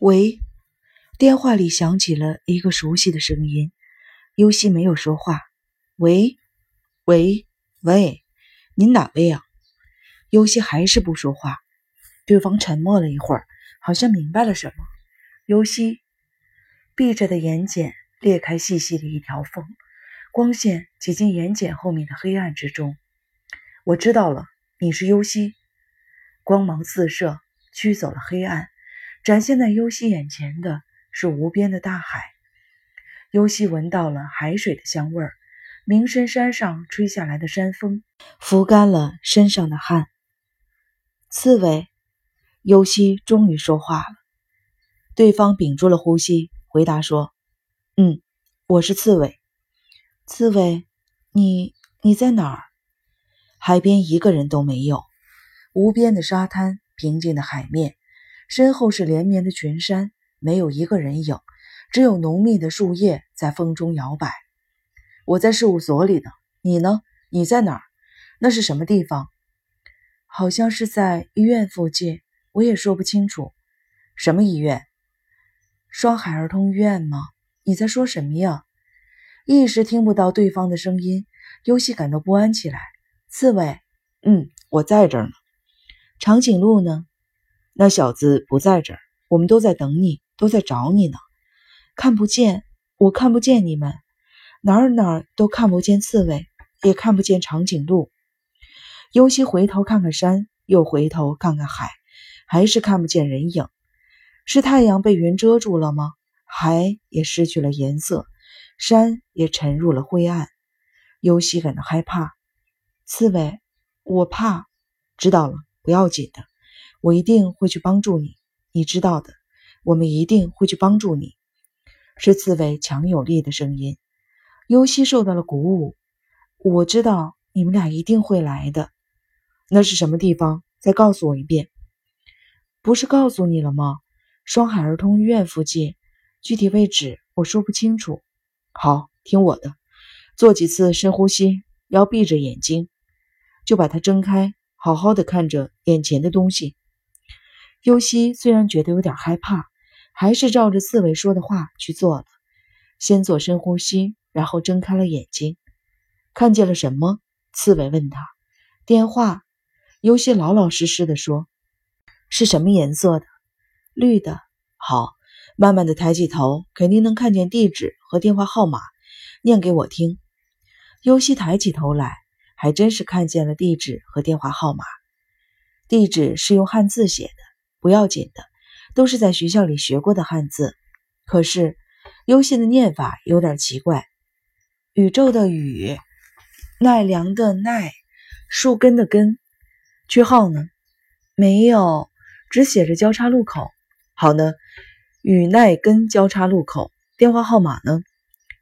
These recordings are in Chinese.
喂，电话里响起了一个熟悉的声音。尤西没有说话。喂，喂，喂，您哪位啊？尤西还是不说话。对方沉默了一会儿，好像明白了什么。尤西闭着的眼睑裂开细细的一条缝，光线挤进眼睑后面的黑暗之中。我知道了，你是尤西。光芒四射，驱走了黑暗，展现在尤西眼前的是无边的大海。尤西闻到了海水的香味儿，鸣深山上吹下来的山风，拂干了身上的汗。刺猬，尤西终于说话了。对方屏住了呼吸，回答说：“嗯，我是刺猬。刺猬，你你在哪儿？海边一个人都没有。”无边的沙滩，平静的海面，身后是连绵的群山，没有一个人影，只有浓密的树叶在风中摇摆。我在事务所里呢，你呢？你在哪儿？那是什么地方？好像是在医院附近，我也说不清楚。什么医院？双海儿童医院吗？你在说什么呀？一时听不到对方的声音，尤西感到不安起来。刺猬，嗯，我在这儿呢。长颈鹿呢？那小子不在这儿，我们都在等你，都在找你呢。看不见，我看不见你们，哪儿哪儿都看不见刺猬，也看不见长颈鹿。尤西回头看看山，又回头看看海，还是看不见人影。是太阳被云遮住了吗？海也失去了颜色，山也沉入了灰暗。尤西感到害怕。刺猬，我怕。知道了。不要紧的，我一定会去帮助你。你知道的，我们一定会去帮助你。是刺猬强有力的声音。尤西受到了鼓舞。我知道你们俩一定会来的。那是什么地方？再告诉我一遍。不是告诉你了吗？双海儿童医院附近，具体位置我说不清楚。好，听我的，做几次深呼吸，要闭着眼睛，就把它睁开。好好的看着眼前的东西，尤西虽然觉得有点害怕，还是照着刺猬说的话去做了。先做深呼吸，然后睁开了眼睛。看见了什么？刺猬问他。电话。尤西老老实实的说：“是什么颜色的？绿的。”好，慢慢的抬起头，肯定能看见地址和电话号码。念给我听。尤西抬起头来。还真是看见了地址和电话号码。地址是用汉字写的，不要紧的，都是在学校里学过的汉字。可是优信的念法有点奇怪：宇宙的宇，奈良的奈，树根的根。句号呢？没有，只写着交叉路口。好呢，与奈根交叉路口。电话号码呢？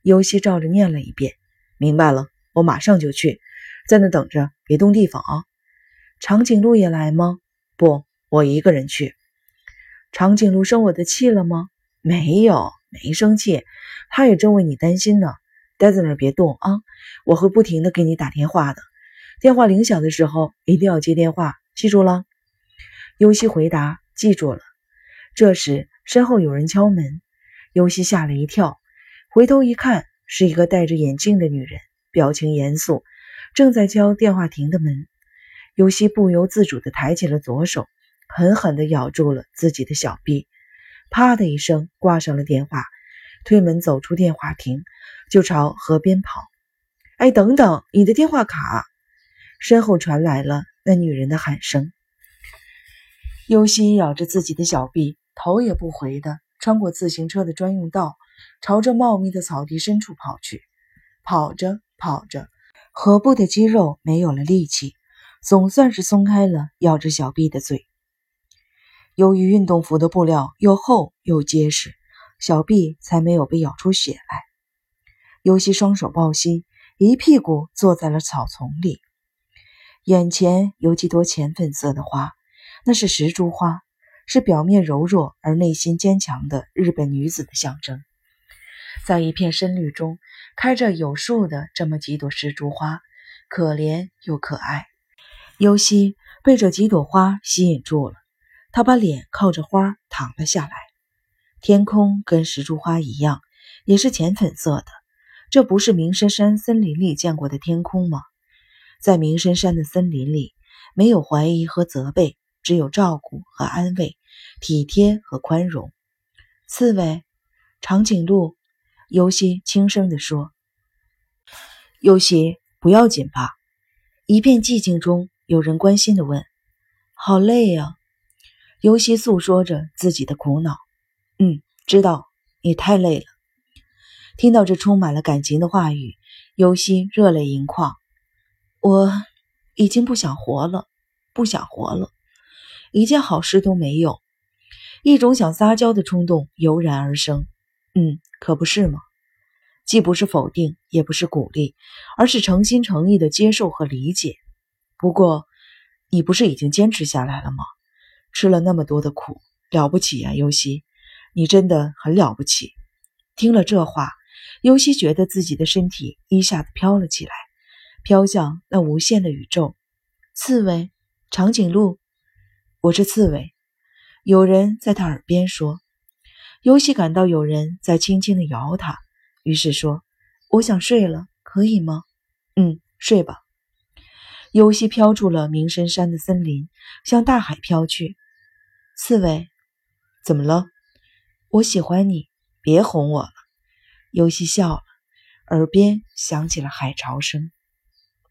优西照着念了一遍。明白了，我马上就去。在那等着，别动地方啊！长颈鹿也来吗？不，我一个人去。长颈鹿生我的气了吗？没有，没生气，他也正为你担心呢。待在那儿别动啊！我会不停的给你打电话的，电话铃响的时候一定要接电话，记住了。尤西回答：“记住了。”这时身后有人敲门，尤西吓了一跳，回头一看，是一个戴着眼镜的女人，表情严肃。正在敲电话亭的门，尤西不由自主地抬起了左手，狠狠地咬住了自己的小臂，啪的一声挂上了电话，推门走出电话亭，就朝河边跑。哎，等等，你的电话卡！身后传来了那女人的喊声。尤西咬着自己的小臂，头也不回地穿过自行车的专用道，朝着茂密的草地深处跑去。跑着跑着。颌部的肌肉没有了力气，总算是松开了咬着小臂的嘴。由于运动服的布料又厚又结实，小臂才没有被咬出血来。尤西双手抱膝，一屁股坐在了草丛里。眼前有几朵浅粉色的花，那是石竹花，是表面柔弱而内心坚强的日本女子的象征。在一片深绿中。开着有数的这么几朵石竹花，可怜又可爱。尤西被这几朵花吸引住了，他把脸靠着花躺了下来。天空跟石竹花一样，也是浅粉色的。这不是明深山森林里见过的天空吗？在明深山的森林里，没有怀疑和责备，只有照顾和安慰，体贴和宽容。刺猬，长颈鹿，尤西轻声地说：“尤西，不要紧吧？”一片寂静中，有人关心地问：“好累呀？”尤西诉说着自己的苦恼。“嗯，知道，你太累了。”听到这充满了感情的话语，尤西热泪盈眶。我已经不想活了，不想活了，一件好事都没有。一种想撒娇的冲动油然而生。嗯，可不是吗？既不是否定，也不是鼓励，而是诚心诚意的接受和理解。不过，你不是已经坚持下来了吗？吃了那么多的苦，了不起呀，尤西，你真的很了不起。听了这话。尤西觉得自己的身体一下子飘了起来，飘向那无限的宇宙。刺猬，长颈鹿，我是刺猬。有人在他耳边说。尤西感到有人在轻轻地摇他，于是说：“我想睡了，可以吗？”“嗯，睡吧。”游戏飘出了明深山的森林，向大海飘去。刺猬，怎么了？我喜欢你，别哄我了。游戏笑了，耳边响起了海潮声。